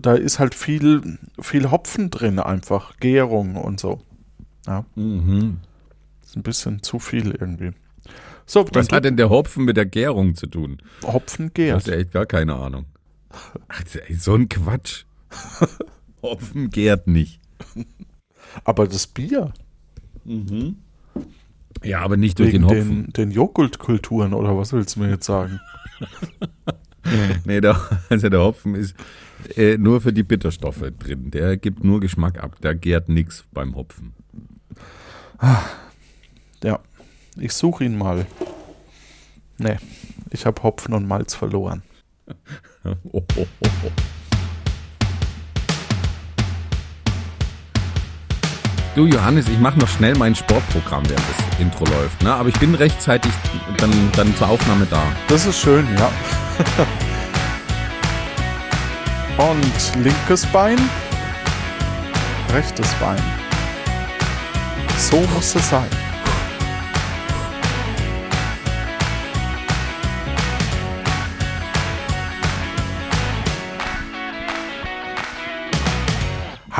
da ist halt viel, viel Hopfen drin einfach, Gärung und so. Ja. Mhm. Ist ein bisschen zu viel irgendwie. So, Was hat denn der Hopfen mit der Gärung zu tun? Hopfen Du gärt. hast ja echt gar keine Ahnung. Ach, so ein Quatsch. Hopfen gärt nicht. Aber das Bier, Ja, aber nicht durch wegen den Hopfen. den, den Joghurtkulturen oder was willst du mir jetzt sagen? Nee, der, also der Hopfen ist äh, nur für die Bitterstoffe drin. Der gibt nur Geschmack ab. Der gärt nichts beim Hopfen. Ja, ich suche ihn mal. Nee, ich habe Hopfen und Malz verloren. Oh, oh, oh, oh. Du Johannes, ich mache noch schnell mein Sportprogramm, während das Intro läuft. Ne? Aber ich bin rechtzeitig dann, dann zur Aufnahme da. Das ist schön, ja. und linkes Bein, rechtes Bein. So muss es sein.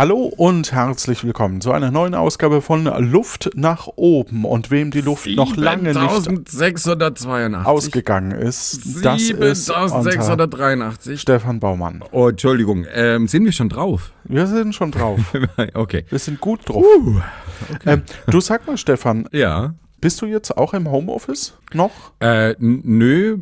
Hallo und herzlich willkommen zu einer neuen Ausgabe von Luft nach oben. Und wem die Luft noch lange nicht 7682. ausgegangen ist, das ist unser 7683. Stefan Baumann. Oh, Entschuldigung. Ähm, sind wir schon drauf? Wir sind schon drauf. okay. Wir sind gut drauf. Ähm, du sag mal, Stefan, Ja. bist du jetzt auch im Homeoffice noch? Äh, nö,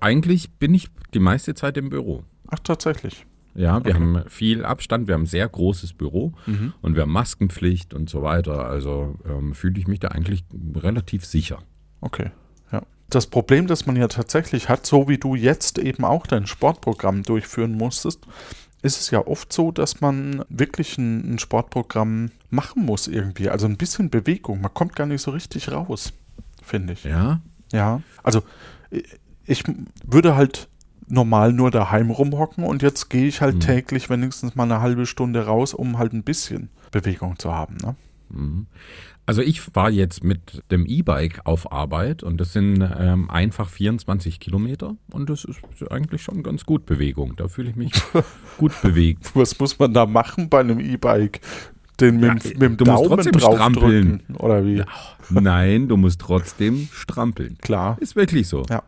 eigentlich bin ich die meiste Zeit im Büro. Ach, tatsächlich. Ja, wir haben viel Abstand, wir haben ein sehr großes Büro und wir haben Maskenpflicht und so weiter. Also ähm, fühle ich mich da eigentlich relativ sicher. Okay. Ja. Das Problem, das man ja tatsächlich hat, so wie du jetzt eben auch dein Sportprogramm durchführen musstest, ist es ja oft so, dass man wirklich ein, ein Sportprogramm machen muss irgendwie. Also ein bisschen Bewegung. Man kommt gar nicht so richtig raus, finde ich. Ja? Ja, also ich würde halt normal nur daheim rumhocken und jetzt gehe ich halt täglich wenigstens mal eine halbe Stunde raus, um halt ein bisschen Bewegung zu haben. Ne? Also ich fahre jetzt mit dem E-Bike auf Arbeit und das sind ähm, einfach 24 Kilometer und das ist eigentlich schon ganz gut Bewegung. Da fühle ich mich gut bewegt. Was muss man da machen bei einem E-Bike? Den mit, Ja, dem- mit dem du musst Daumen trotzdem draufdrücken strampeln. oder wie? Nein, du musst trotzdem strampeln. Klar. Ist wirklich so. Ja.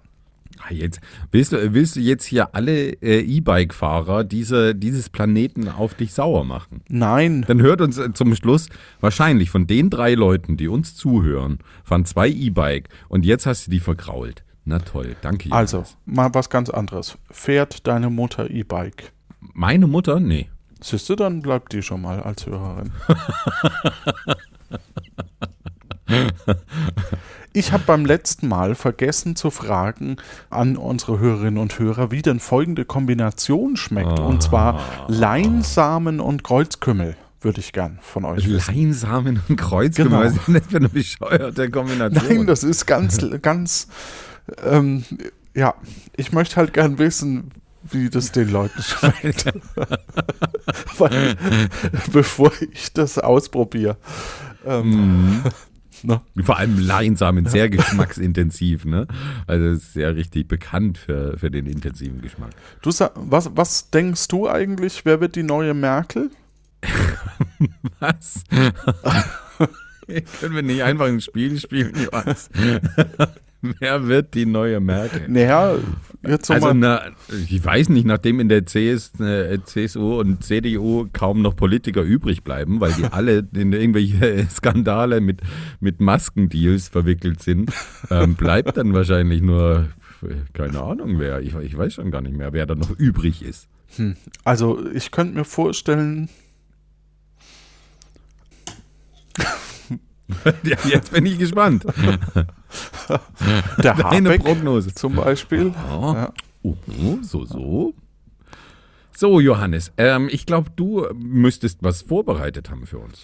Ah, Jetzt, willst, du, willst du jetzt hier alle äh, E-Bike-Fahrer diese, dieses Planeten auf dich sauer machen? Nein, Dann hört uns äh, zum Schluss wahrscheinlich von den drei Leuten, die uns zuhören, fahren zwei E-Bike und jetzt hast du die vergrault. Na toll, danke. Johannes. also mal was ganz anderes. Fährt deine Mutter E-Bike? Meine Mutter? Nee. Siehst du, dann bleibt die schon mal als Hörerin. Ich habe beim letzten Mal vergessen zu fragen an unsere Hörerinnen und Hörer, wie denn folgende Kombination schmeckt. Und zwar Leinsamen und Kreuzkümmel würde ich gern von euch wissen. Leinsamen und Kreuzkümmel. Genau. Ist das für eine bescheuerte Kombination? Nein, das ist ganz, ganz, ähm, ja, ich möchte halt gern wissen, wie das den Leuten schmeckt. Weil, bevor ich das ausprobiere. Ähm, ne? Vor allem Leinsamen, sehr geschmacksintensiv, ne? Also es ist ja richtig bekannt für, für den intensiven Geschmack. Du was, was denkst du eigentlich, wer wird die neue Merkel? Was? Können wir nicht einfach ein Spiel spielen, Johannes? Wer wird die neue Merkel? Naja, jetzt so Also, na, ich weiß nicht, nachdem in der CS, äh, CSU und CDU kaum noch Politiker übrig bleiben, weil die alle in irgendwelche Skandale mit, mit Maskendeals verwickelt sind, ähm, bleibt dann wahrscheinlich nur, keine Ahnung wer, ich, ich weiß schon gar nicht mehr, wer da noch übrig ist. Also, ich könnte mir vorstellen, Ja, jetzt bin ich gespannt. der Deine Habeck Prognose. zum Beispiel. Ja. oh, so, so. So, Johannes, ähm, ich glaube, du müsstest was vorbereitet haben für uns.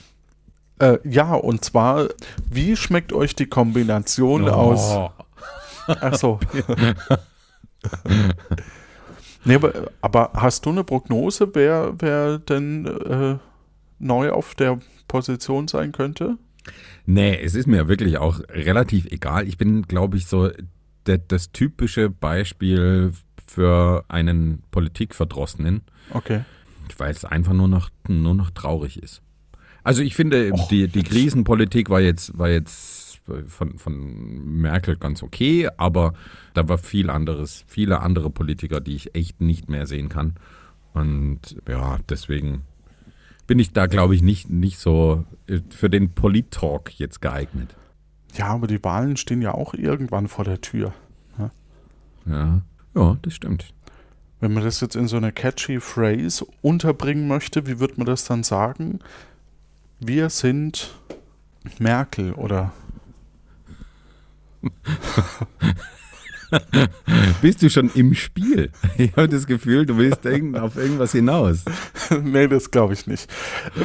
Äh, ja, und zwar, wie schmeckt euch die Kombination aus Oh. Ach so. nee, aber, aber hast du eine Prognose, wer, wer denn äh, neu auf der Position sein könnte? Nee, es ist mir wirklich auch relativ egal. Ich bin, glaube ich, so das typische Beispiel für einen Politikverdrossenen, Okay. Weil es einfach nur noch, nur noch traurig ist. Also ich finde, Och, die, die. Krisenpolitik war jetzt, war jetzt von, von Merkel ganz okay, aber da war viel anderes, viele andere Politiker, die ich echt nicht mehr sehen kann. Und ja, deswegen bin ich da, glaube ich, nicht, nicht so äh, für den Polit-Talk jetzt geeignet. Ja, aber die Wahlen stehen ja auch irgendwann vor der Tür. Ja, ja das stimmt. Wenn man das jetzt in so eine catchy Phrase unterbringen möchte, wie wird man das dann sagen? Wir sind Merkel oder Bist du schon im Spiel? Ich habe das Gefühl, du willst auf irgendwas hinaus. nee, das glaube ich nicht.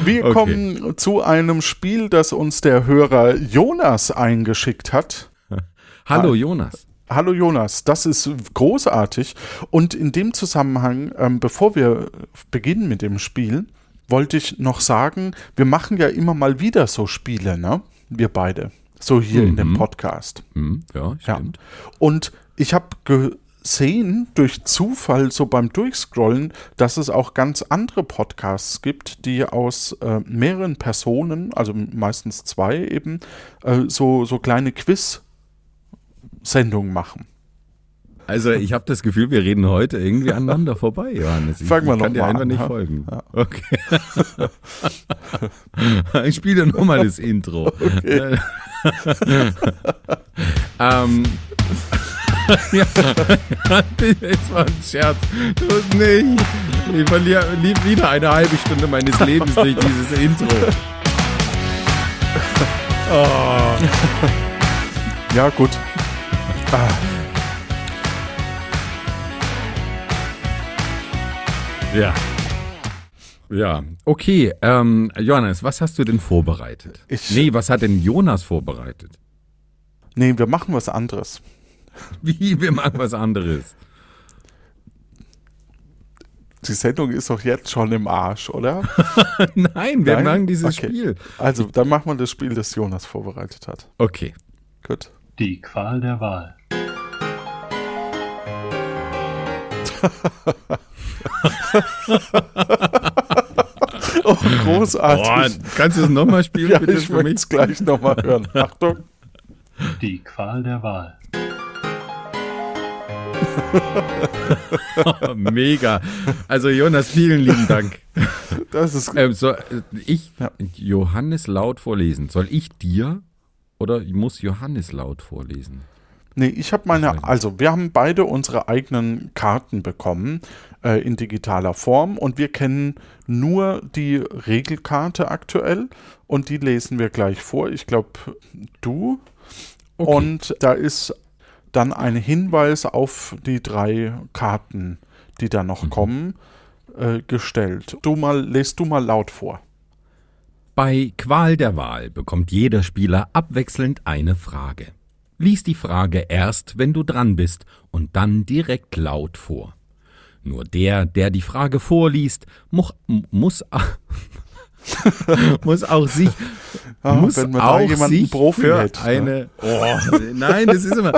Wir Okay. kommen zu einem Spiel, das uns der Hörer Jonas eingeschickt hat. Hallo Hi. Jonas. Hallo Jonas, das ist großartig. Und in dem Zusammenhang, ähm, bevor wir beginnen mit dem Spiel, wollte ich noch sagen, wir machen ja immer mal wieder so Spiele, ne? Wir beide. So hier in dem Mhm. Podcast. Hm, ja, Ja. stimmt. Und ich habe gesehen durch Zufall so beim Durchscrollen, dass es auch ganz andere Podcasts gibt, die aus äh, mehreren Personen, also meistens zwei eben, äh, so, so kleine Quiz-Sendungen machen. Also ich habe das Gefühl, wir reden heute irgendwie aneinander vorbei, Johannes. Ich, Fangen wir ich kann dir mal einfach an, nicht ja. folgen. Okay. ich spiele nochmal das Intro. ähm, ja, das war ein Scherz. Du nicht. Ich verliere lieb wieder eine halbe Stunde meines Lebens durch dieses Intro. Oh. Ja, gut. Ah, Ja. Ja, okay. Ähm, Johannes, was hast du denn vorbereitet? Ich- nee, was hat denn Jonas vorbereitet? nee, wir machen was anderes. Wie, wir machen was anderes. Die Sendung ist doch jetzt schon im Arsch, oder? Nein, wir Nein? machen dieses Okay. Spiel. Also, dann machen wir das Spiel, das Jonas vorbereitet hat. Okay. Gut. Die Qual der Wahl. Oh, Boah, großartig. kannst du es nochmal spielen, ja, bitte ich möchte es gleich nochmal hören. Achtung. Die Qual der Wahl. Mega. Also Jonas, vielen lieben Dank. Das ist Ähm, so, äh, ich. Johannes laut vorlesen. Soll ich dir oder muss Johannes laut vorlesen? Nee, ich habe meine, also wir haben beide unsere eigenen Karten bekommen äh, in digitaler Form und wir kennen nur die Regelkarte aktuell und die lesen wir gleich vor. Ich glaube, du. Okay. Und da ist dann ein Hinweis auf die drei Karten, die da Mhm. noch kommen, äh, gestellt. Du mal, lest du mal laut vor. Bei Qual der Wahl bekommt jeder Spieler abwechselnd eine Frage. Lies die Frage erst, wenn du dran bist, und dann direkt laut vor. Nur der, der die Frage vorliest, much, muss, muss auch sich, muss wenn man auch jemanden sich Profi für hätte, ne? eine. Oh, nein, das ist immer.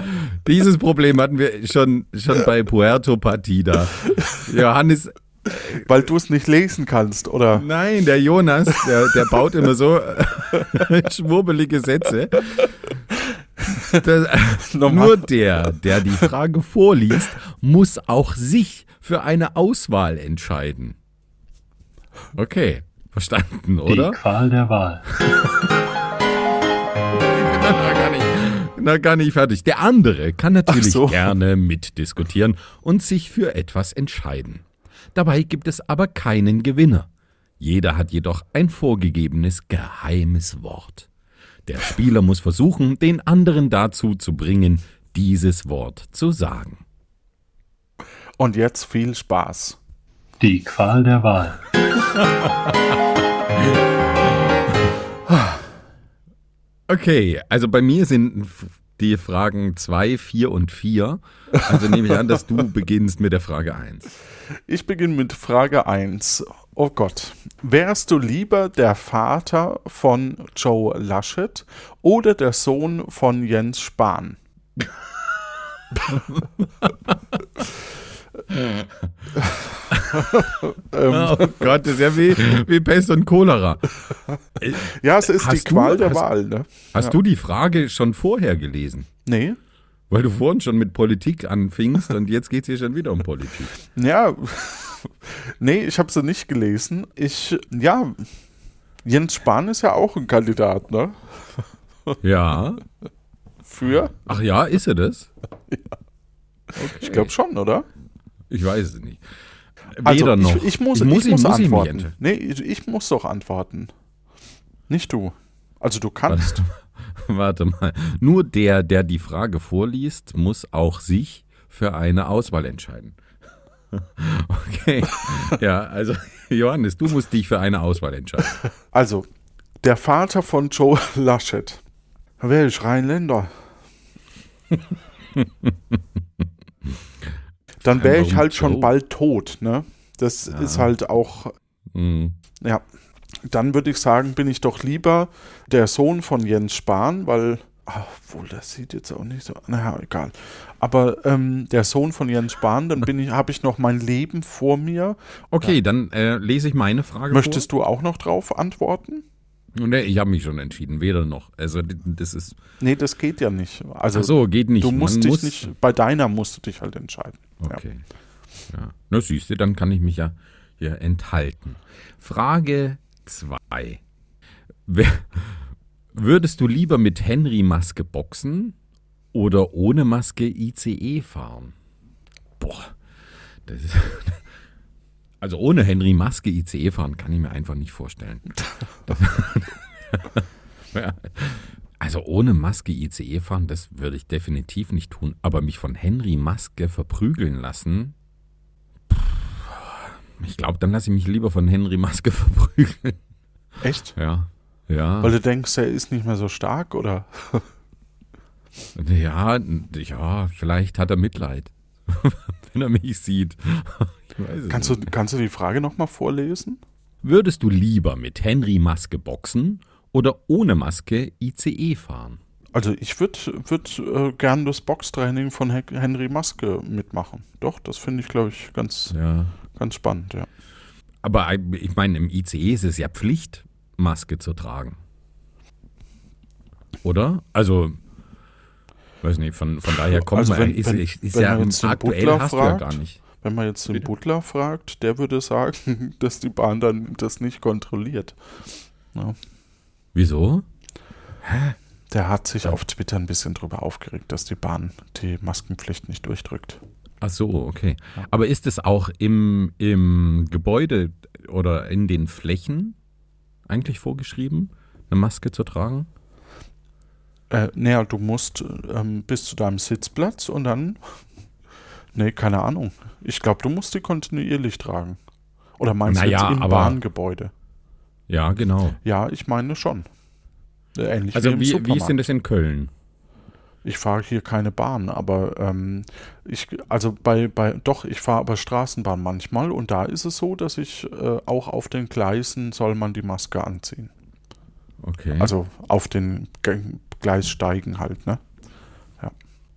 Dieses Problem hatten wir schon schon bei Puerto Partida. Johannes Weil du es nicht lesen kannst, oder? Nein, der Jonas, der, der baut immer so äh, schwurbelige Sätze. Das, nur der, der die Frage vorliest, muss auch sich für eine Auswahl entscheiden. Okay, verstanden, oder? Die Qual der Wahl. Noch gar nicht, noch gar nicht fertig. Der andere kann natürlich so. gerne mitdiskutieren und sich für etwas entscheiden. Dabei gibt es aber keinen Gewinner. Jeder hat jedoch ein vorgegebenes geheimes Wort. Der Spieler muss versuchen, den anderen dazu zu bringen, dieses Wort zu sagen. Und jetzt viel Spaß. Die Qual der Wahl. Okay, also bei mir sind die Fragen 2, 4 und 4. Also nehme ich an, dass du beginnst mit der Frage 1. Ich beginne mit Frage 1. Oh Gott. Wärst du lieber der Vater von Joe Laschet oder der Sohn von Jens Spahn? Oh Gott, das ist ja wie, wie Pest und Cholera. Ja, es ist Hast die Qual du- der hast- Wahl, ne? Hast Ja. du die Frage schon vorher gelesen? Nee. Weil du vorhin schon mit Politik anfingst und jetzt geht es hier schon wieder um Politik. Ja. nee, ich habe sie nicht gelesen. Ich, ja, Jens Spahn ist ja auch ein Kandidat, ne? Ja. Für? Ach ja, ist er das? Ich glaube schon, oder? Ich weiß es nicht. Also, Weder noch. Ich, ich muss, ich muss, ich muss muss ich antworten. entscheiden. nee, ich, ich muss doch antworten. Nicht du. Also du kannst. Warte mal. Nur der, der die Frage vorliest, muss auch sich für eine Auswahl entscheiden. Okay. Ja, also Johannes, du musst dich für eine Auswahl entscheiden. Also, der Vater von Joe Laschet. Welch Rheinländer? Dann wäre ich halt schon bald tot, ne? Das Ja. ist halt auch, Hm. ja. Dann würde ich sagen, bin ich doch lieber der Sohn von Jens Spahn, weil, ah, obwohl das sieht jetzt auch nicht so, naja, egal. Aber ähm, der Sohn von Jens Spahn, dann bin ich, habe ich noch mein Leben vor mir. Okay, dann äh, lese ich meine Frage Möchtest du auch noch drauf antworten? Nee, ich habe mich schon entschieden, weder noch. Also das ist. Nee, das geht ja nicht. Also Ach so, geht nicht. du musst Man dich muss, nicht, bei deiner musst du dich halt entscheiden. Ja. Okay. Ja. Na siehst du, dann kann ich mich ja hier enthalten. Frage 2. Würdest du lieber mit Henry Maske boxen oder ohne Maske ICE fahren? Boah. Das ist, also ohne Henry Maske ICE fahren kann ich mir einfach nicht vorstellen. Also ohne Maske ICE fahren, das würde ich definitiv nicht tun. Aber mich von Henry Maske verprügeln lassen, ich glaube, dann lasse ich mich lieber von Henry Maske verprügeln. Echt? Ja. Ja. Weil du denkst, er ist nicht mehr so stark, oder? Ja, ja, vielleicht hat er Mitleid, wenn er mich sieht. Kannst du, kannst du die Frage nochmal vorlesen? Würdest du lieber mit Henry Maske boxen oder ohne Maske ICE fahren? Also ich würde würd, äh, gern das Boxtraining von He Henry Maske mitmachen. Doch, das finde ich, glaube ich, ganz, Ja. ganz spannend, ja. Aber ich meine, im ICE ist es ja Pflicht, Maske zu tragen. Oder? Also, weiß nicht, von, von daher kommt Also man, wenn- ist, wenn- ist, ist wenn ja man jetzt den aktuell hast du ja fragt, gar nicht. Wenn man jetzt den? Butler fragt, der würde sagen, dass die Bahn dann das nicht kontrolliert. Wieso? Der hat sich auf Twitter ein bisschen drüber aufgeregt, dass die Bahn die Maskenpflicht nicht durchdrückt. Ach so, okay. Aber ist es auch im, im Gebäude oder in den Flächen eigentlich vorgeschrieben, eine Maske zu tragen? Äh, naja, du musst ähm, bis zu deinem Sitzplatz und dann. Nee, keine Ahnung. Ich glaube, du musst die kontinuierlich tragen. Oder meinst Naja, du jetzt im aber- Bahngebäude? Ja, genau. Ja, ich meine schon. Äh, Ähnlich Also wie wie, wie ist denn das in Köln? Ich fahre hier keine Bahn, aber ähm, ich, also bei, bei, doch, ich fahre aber Straßenbahn manchmal und da ist es so, dass ich äh, auch auf den Gleisen soll man die Maske anziehen. Okay. Also auf den Ge- Gleissteigen halt, ne?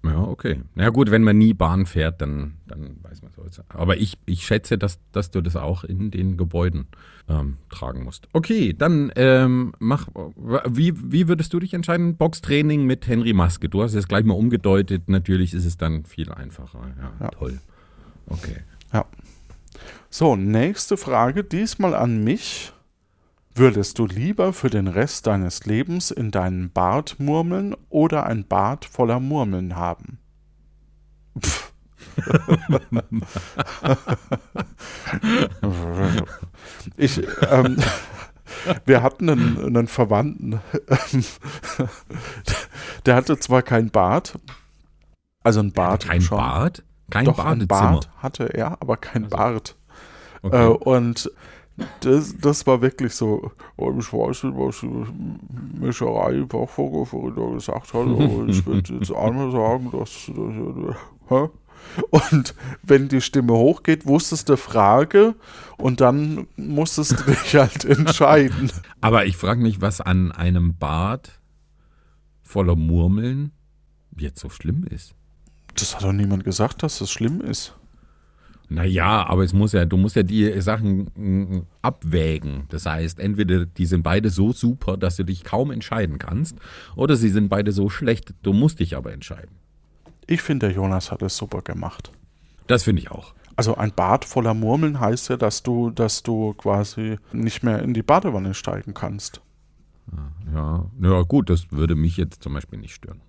Ja, okay. Na ja, gut, wenn man nie Bahn fährt, dann, dann weiß man so. Aber ich, ich schätze, dass, dass du das auch in den Gebäuden ähm, tragen musst. Okay, dann ähm, mach. Wie, wie würdest du dich entscheiden? Boxtraining mit Henry Maske. Du hast es gleich mal umgedeutet. Natürlich ist es dann viel einfacher. Ja, Ja. toll. Okay. So, nächste Frage, diesmal an mich. Würdest du lieber für den Rest deines Lebens in deinen Bart murmeln oder ein Bart voller Murmeln haben? Pff. ich, ähm, wir hatten einen, einen Verwandten, der hatte zwar kein Bart, also ein Bart Kein schon. Bad? Kein Doch, ein Badezimmer. Bart hatte er, aber kein Bart. Äh, Okay. und das, das war wirklich so, oh, ich weiß nicht, was die Mischerei Bachvogel vorhin da gesagt hat, aber ich würde jetzt einmal sagen, dass, dass und wenn die Stimme hochgeht, wusstest du Frage und dann musstest du dich halt entscheiden. Aber ich frage mich, was an einem Bad voller Murmeln jetzt so schlimm ist. Das hat doch niemand gesagt, dass das schlimm ist. Naja, aber es muss ja, du musst ja die Sachen mm, abwägen. Das heißt, entweder die sind beide so super, dass du dich kaum entscheiden kannst, oder sie sind beide so schlecht, du musst dich aber entscheiden. Ich finde, der Jonas hat es super gemacht. Das finde ich auch. Also ein Bad voller Murmeln heißt ja, dass du, dass du quasi nicht mehr in die Badewanne steigen kannst. Ja, ja gut, das würde mich jetzt zum Beispiel nicht stören.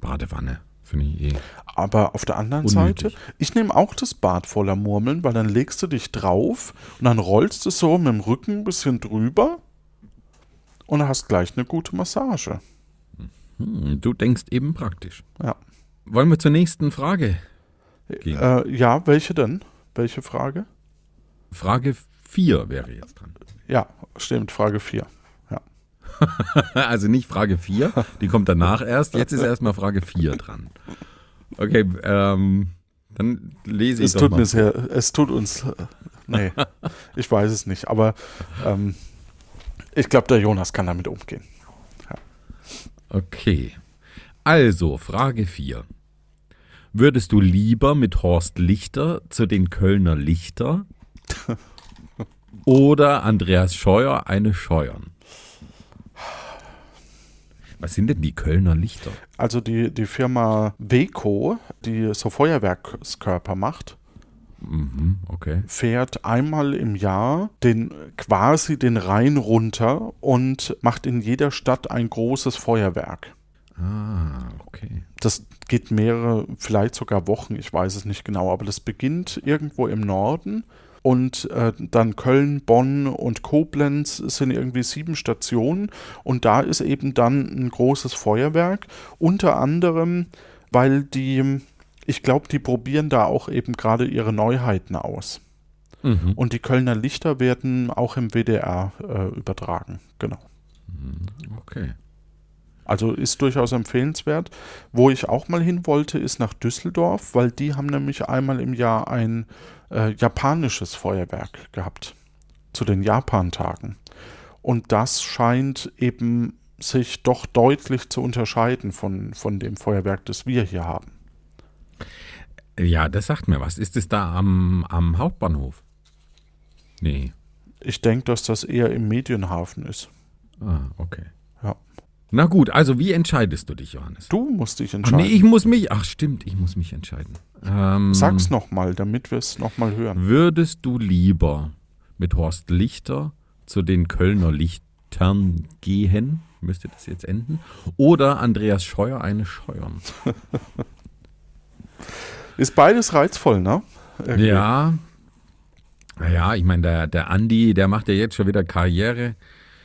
Badewanne, finde ich eh. Aber auf der anderen Unnötig. Seite, ich nehme auch das Bad voller Murmeln, weil dann legst du dich drauf und dann rollst du so mit dem Rücken ein bisschen drüber und hast gleich eine gute Massage. Hm, du denkst eben praktisch. Ja. Wollen wir zur nächsten Frage gehen? Äh, ja, welche denn? Welche Frage? Frage 4 wäre jetzt dran. Ja, stimmt, Frage 4. Ja. Also nicht Frage 4, die kommt danach erst. Jetzt ist erstmal Frage 4 dran. Okay, ähm, dann lese ich Es doch tut mal mir sehr, es tut uns, nee, ich weiß es nicht, aber ähm, ich glaube, der Jonas kann damit umgehen. Okay. Also, Frage 4. Würdest du lieber mit Horst Lichter zu den Kölner Lichter oder Andreas Scheuer eine scheuern? Was sind denn die Kölner Lichter? Also die, die Firma Weco, die so Feuerwerkskörper macht, Mhm, okay. fährt einmal im Jahr den quasi den Rhein runter und macht in jeder Stadt ein großes Feuerwerk. Ah, okay. Das geht mehrere, vielleicht sogar Wochen, ich weiß es nicht genau, aber das beginnt irgendwo im Norden und äh, dann Köln, Bonn und Koblenz sind irgendwie sieben Stationen und da ist eben dann ein großes Feuerwerk, unter anderem, weil die, ich glaube, die probieren da auch eben gerade ihre Neuheiten aus. Mhm. Und die Kölner Lichter werden auch im WDR äh, übertragen, genau. Okay. Also ist durchaus empfehlenswert. Wo ich auch mal hin wollte, ist nach Düsseldorf, weil die haben nämlich einmal im Jahr ein äh, japanisches Feuerwerk gehabt. Zu den Japan-Tagen. Und das scheint eben sich doch deutlich zu unterscheiden von, von dem Feuerwerk, das wir hier haben. Ja, das sagt mir was. Ist es da am, am Hauptbahnhof? Nee. Ich denke, dass das eher im Medienhafen ist. Ah, okay. Na gut, also wie entscheidest du dich, Johannes? Du musst dich Ach entscheiden. nee, ich muss mich. Ach stimmt, ich muss mich entscheiden. Ähm, Sag's nochmal, damit wir es nochmal hören. Würdest du lieber mit Horst Lichter zu den Kölner Lichtern gehen? Müsste das jetzt enden? Oder Andreas Scheuer eine scheuern? Ist beides reizvoll, ne? Irgendwie. Ja. Naja, ich meine, der, der Andi, der macht ja jetzt schon wieder Karriere.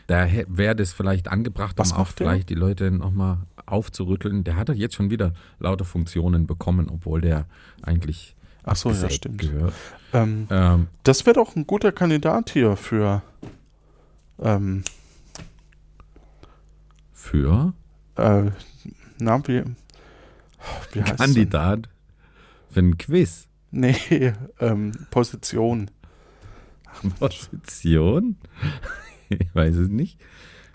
Da wäre das vielleicht angebracht, um auch der? vielleicht die Leute nochmal aufzurütteln. Der hat doch jetzt schon wieder lauter Funktionen bekommen, obwohl der eigentlich Ach so, ja, stimmt. gehört. Ähm, Ähm, Das wäre doch ein guter Kandidat hier für ähm, für äh, na, wie, wie heißt Kandidat für ein Quiz. Nee, ähm, Position. Position? Ich weiß es nicht.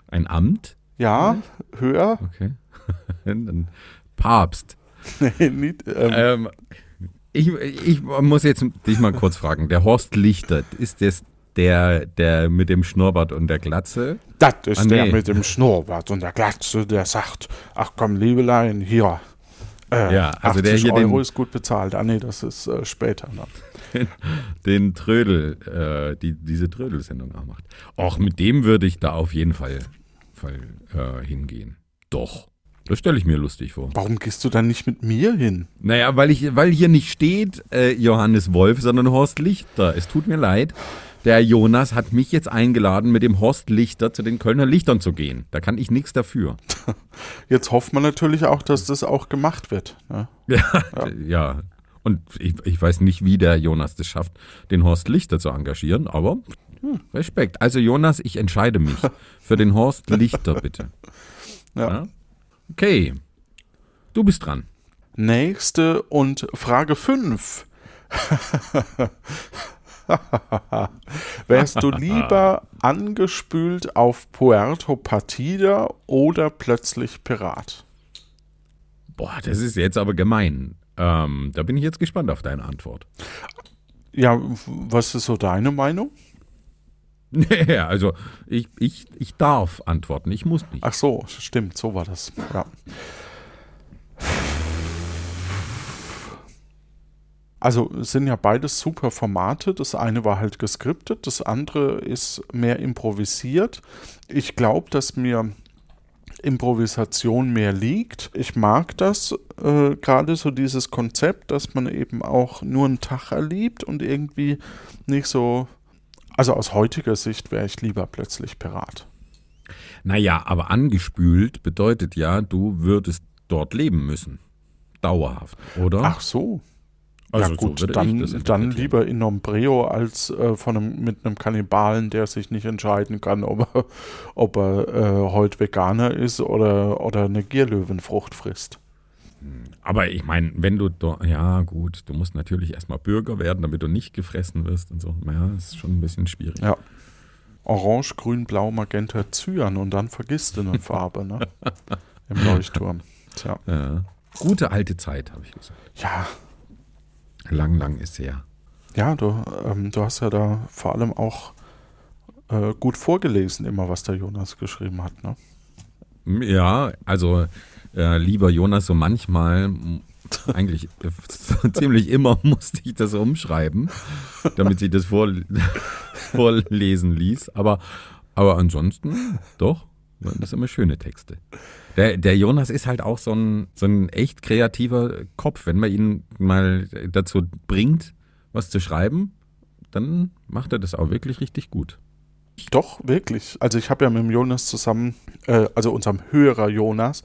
Ein Amt? Ja, höher? Okay. Dann Papst. Nee, nicht, ähm, Ähm, ich, ich muss jetzt dich mal kurz fragen. Der Horst Lichter, ist das der, der mit dem Schnurrbart und der Glatze? das ist ah, der nee. mit dem Schnurrbart und der Glatze, der sagt, ach komm, Liebelein, hier. Äh, Ja, also 80 der hier Euro den- ist gut bezahlt. Ah nee, das ist äh, später. Ne? Den Trödel, äh, die diese Trödelsendung auch macht. Och, mit dem würde ich da auf jeden Fall, Fall äh, hingehen. Doch. Das stelle ich mir lustig vor. Warum gehst du dann nicht mit mir hin? Naja, weil, ich, weil hier nicht steht äh, Johannes Wolf, sondern Horst Lichter. Es tut mir leid. Der Jonas hat mich jetzt eingeladen, mit dem Horst Lichter zu den Kölner Lichtern zu gehen. Da kann ich nichts dafür. Jetzt hofft man natürlich auch, dass das auch gemacht wird. Ne? Ja. ja. Und ich, ich weiß nicht, wie der Jonas das schafft, den Horst Lichter zu engagieren, aber hm, Respekt. Also Jonas, ich entscheide mich für den Horst Lichter, bitte. Ja. Ja? Okay. Du bist dran. Nächste und Frage 5. Wärst du lieber angespült auf Puerto Partida oder plötzlich Pirat? Boah, das ist jetzt aber gemein. Ähm, da bin ich jetzt gespannt auf deine Antwort. Ja, was ist so deine Meinung? Nee, also ich, ich, ich darf antworten, ich muss nicht. Ach so, stimmt, so war das. Ja. Also es sind ja beides super Formate. Das eine war halt geskriptet, das andere ist mehr improvisiert. Ich glaube, dass mir Improvisation mehr liegt. Ich mag das, äh, gerade so dieses Konzept, dass man eben auch nur einen Tag erlebt und irgendwie nicht so. Also aus heutiger Sicht wäre ich lieber plötzlich Pirat. Naja, aber angespült bedeutet ja, du würdest dort leben müssen. Dauerhaft, oder? Ach so. Also ja so gut, ich dann, dann lieber in Nombreo als äh, von einem, mit einem Kannibalen, der sich nicht entscheiden kann, ob er, ob er äh, heute Veganer ist oder, oder eine Gierlöwenfrucht frisst. Aber ich meine, wenn du ja gut, du musst natürlich erstmal Bürger werden, damit du nicht gefressen wirst und so. Ja, ist schon ein bisschen schwierig. Ja. Orange, Grün, Blau, Magenta, Cyan und dann vergisst du eine Farbe, ne? Im Leuchtturm. Tja. Ja. Gute alte Zeit, habe ich gesagt. Ja, Lang, lang ist her. ja du, ähm, du hast ja da vor allem auch äh, gut vorgelesen, immer was der Jonas geschrieben hat, ne? Ja, also äh, lieber Jonas, so manchmal, eigentlich äh, ziemlich immer musste ich das umschreiben, damit sich das vor, vorlesen ließ. Aber, aber ansonsten, doch, das immer schöne Texte. Der, der Jonas ist halt auch so ein, so ein echt kreativer Kopf. Wenn man ihn mal dazu bringt, was zu schreiben, dann macht er das auch wirklich richtig gut. Doch, wirklich. Also ich habe ja mit dem Jonas zusammen, äh, also unserem Hörer Jonas,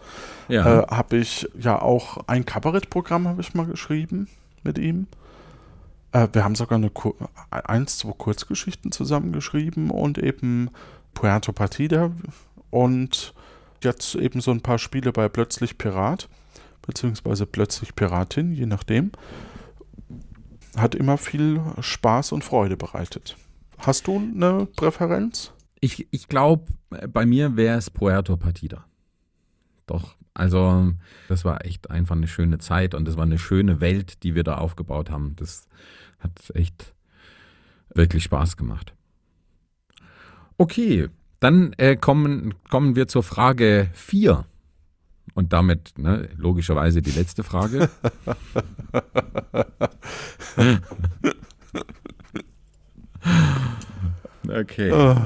Ja. äh, habe ich ja auch ein Kabarettprogramm habe ich mal geschrieben mit ihm. Äh, wir haben sogar eine Kur eins, zwei Kurzgeschichten zusammengeschrieben und eben Puerto Partida und jetzt eben so ein paar Spiele bei Plötzlich Pirat, beziehungsweise Plötzlich Piratin, je nachdem. Hat immer viel Spaß und Freude bereitet. Hast du eine Präferenz? Ich, ich glaube, bei mir wäre es Puerto Partida. Doch, also das war echt einfach eine schöne Zeit und das war eine schöne Welt, die wir da aufgebaut haben. Das hat echt wirklich Spaß gemacht. Okay, dann äh, kommen, kommen wir zur Frage 4. Und damit ne, logischerweise die letzte Frage. Okay.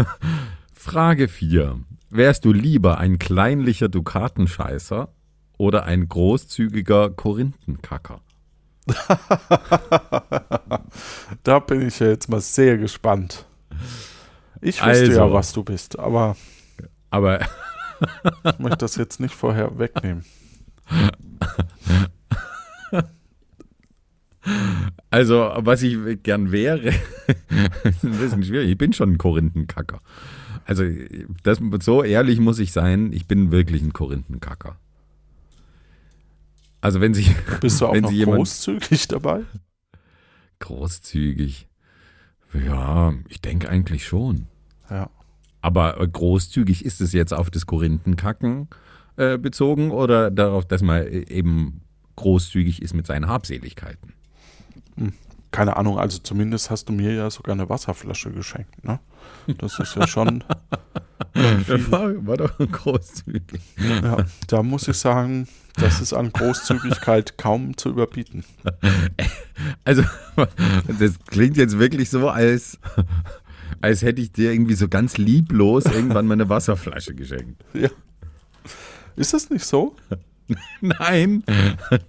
Frage 4. Wärst du lieber ein kleinlicher Dukatenscheißer oder ein großzügiger Korinthenkacker? Da bin ich ja jetzt mal sehr gespannt. Ich wüsste ja, Also. was du bist, aber Aber ich möchte das jetzt nicht vorher wegnehmen. also, was ich gern wäre, ist ein bisschen schwierig. Ich bin schon ein Korinthenkacker. Also, das, so ehrlich muss ich sein, ich bin wirklich ein Korinthenkacker. Also, wenn sich, Bist du auch wenn noch sie jemand großzügig dabei? großzügig, ja, ich denke eigentlich schon. Ja. Aber äh, großzügig ist es jetzt auf das Korinthenkacken äh, bezogen oder darauf, dass man äh, eben großzügig ist mit seinen Habseligkeiten? Keine Ahnung, also zumindest hast du mir ja sogar eine Wasserflasche geschenkt, ne? Das ist ja schon, Das war, war doch großzügig. ja, da muss ich sagen, das ist an Großzügigkeit kaum zu überbieten. Also, das klingt jetzt wirklich so, als, als hätte ich dir irgendwie so ganz lieblos irgendwann mal eine Wasserflasche geschenkt. Ja. Ist das nicht so? Nein,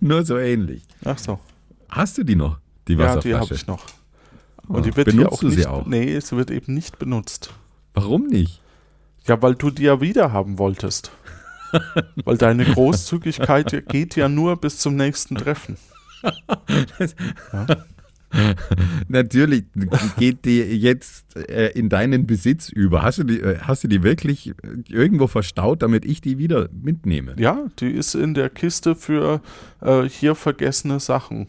nur so ähnlich. Ach so. Hast du die noch, die Ja, die Wasserflasche? habe ich noch. Und Ah, die wird benutzt auch du sie nicht, auch? nee, es wird eben nicht benutzt. Warum nicht? Ja, weil du die ja wieder haben wolltest. weil deine Großzügigkeit geht ja nur bis zum nächsten Treffen. Natürlich geht die jetzt äh, in deinen Besitz über. Hast du, die, äh, hast du die wirklich äh, irgendwo verstaut, damit ich die wieder mitnehme? Ja, die ist in der Kiste für äh, hier vergessene Sachen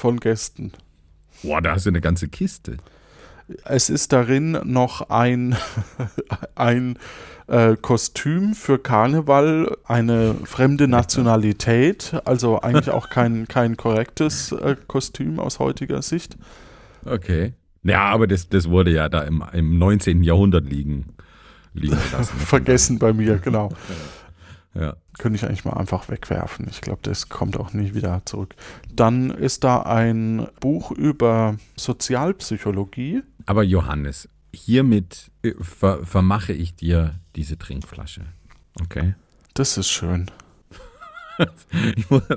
von Gästen. Boah, da hast du eine ganze Kiste. Es ist darin noch ein, ein äh, Kostüm für Karneval, eine fremde Nationalität, also eigentlich auch kein, kein korrektes äh, Kostüm aus heutiger Sicht. Okay. Ja, aber das, das wurde ja da im, im 19. Jahrhundert liegen, liegen gelassen. Vergessen bei mir, genau. Ja. Könnte ich eigentlich mal einfach wegwerfen. Ich glaube, das kommt auch nie wieder zurück. Dann ist da ein Buch über Sozialpsychologie. Aber Johannes, hiermit äh, ver vermache ich dir diese Trinkflasche. Okay? Das ist schön.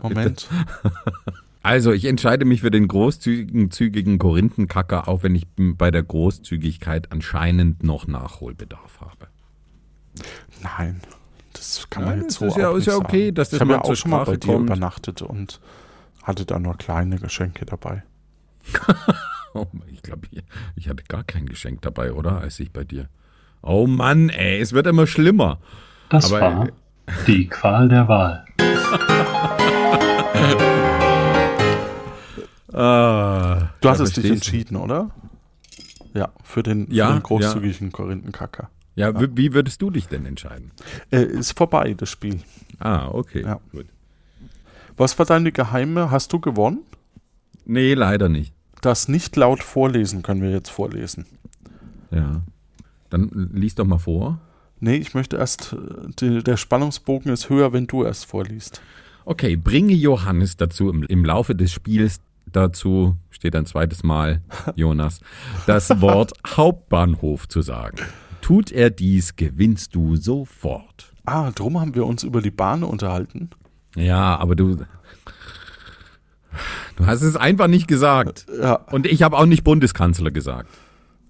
Moment. Also, ich entscheide mich für den großzügigen zügigen Korinthenkacker, auch wenn ich bei der Großzügigkeit anscheinend noch Nachholbedarf habe. Nein, das kann man jetzt das so ist ja- ist ja okay, sagen. dass das Ich habe mal ja auch schon mal bei dir kommt. übernachtet und hatte da nur kleine Geschenke dabei. Oh, ich glaube, ich, ich hatte gar kein Geschenk dabei, oder? Als ich bei dir. Oh Mann, ey, es wird immer schlimmer. Das Aber- war die Qual der Wahl. Ah, Du hattest dich entschieden, oder? Ja, für den, Ja, für den großzügigen Korinthenkacker. Ja, wie, wie würdest du dich denn entscheiden? Äh, ist vorbei, das Spiel. Ah, okay. Ja. Gut. Was war deine Geheime? Hast du gewonnen? Nee, leider nicht. Das nicht laut vorlesen können wir jetzt vorlesen. Ja. Dann lies doch mal vor. Nee, ich möchte erst, die, der Spannungsbogen ist höher, wenn du erst vorliest. Okay, bringe Johannes dazu im, im Laufe des Spiels dazu, steht ein zweites Mal, Jonas, das Wort Hauptbahnhof zu sagen. Tut er dies, gewinnst du sofort. Ah, drum haben wir uns über die Bahn unterhalten. Ja, aber du. Du hast es einfach nicht gesagt. Ja. Und ich habe auch nicht Bundeskanzler gesagt.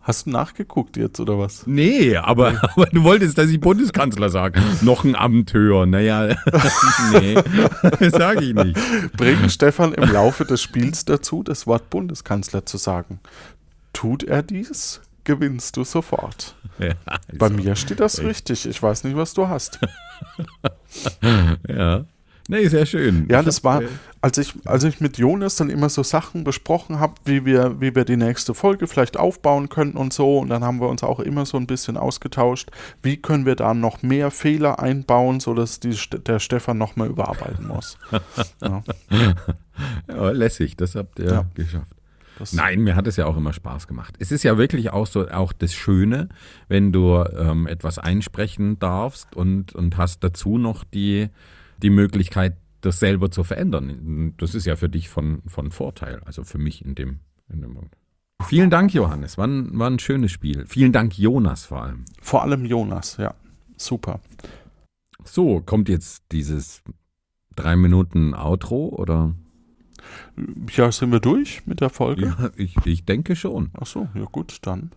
Hast du nachgeguckt jetzt oder was? Nee, aber, aber du wolltest, dass ich Bundeskanzler sage. Noch ein Amt höher. Naja, nee, sage ich nicht. Bringt Stefan im Laufe des Spiels dazu, das Wort Bundeskanzler zu sagen. Tut er dies, gewinnst du sofort. Ja, Bei ist mir steht das echt. richtig. Ich weiß nicht, was du hast. Ja. Nee, sehr schön. Ja, Ich das war, äh, als ich, als ich mit Jonas dann immer so Sachen besprochen habe, wie wir, wie wir die nächste Folge vielleicht aufbauen könnten und so. Und dann haben wir uns auch immer so ein bisschen ausgetauscht, wie können wir da noch mehr Fehler einbauen, sodass die, der Stefan noch mal überarbeiten muss. ja, Ja, lässig, das habt ihr Ja. geschafft. Das, Nein, mir hat es ja auch immer Spaß gemacht. Es ist ja wirklich auch so, auch das Schöne, wenn du ähm, etwas einsprechen darfst und, und hast dazu noch die, die Möglichkeit, das selber zu verändern. Das ist ja für dich von, von Vorteil, also für mich in dem, in dem Moment. Vielen Dank, Johannes. War ein, war ein schönes Spiel. Vielen Dank, Jonas, vor allem. Vor allem Jonas, ja. Super. So, kommt jetzt dieses drei Minuten Outro oder? Ja, sind wir durch mit der Folge? Ja, ich, ich denke schon. Ach so, ja gut, dann.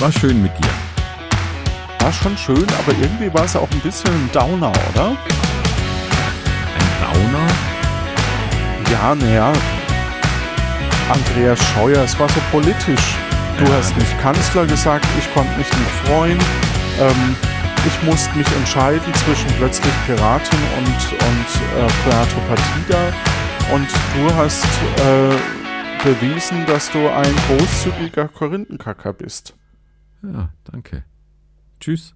War schön mit dir. War schon schön, aber irgendwie war es auch ein bisschen ein Downer, oder? Ein Downer. Ja, naja. Andreas Scheuer, es war so politisch. Du Ja, hast nicht Kanzler gesagt, ich konnte mich nicht freuen. Ähm, ich musste mich entscheiden zwischen plötzlich Piratin und, und äh, Puerto Partida. Und du hast äh, bewiesen, dass du ein großzügiger Korinthenkacker bist. Ja, danke. Tschüss.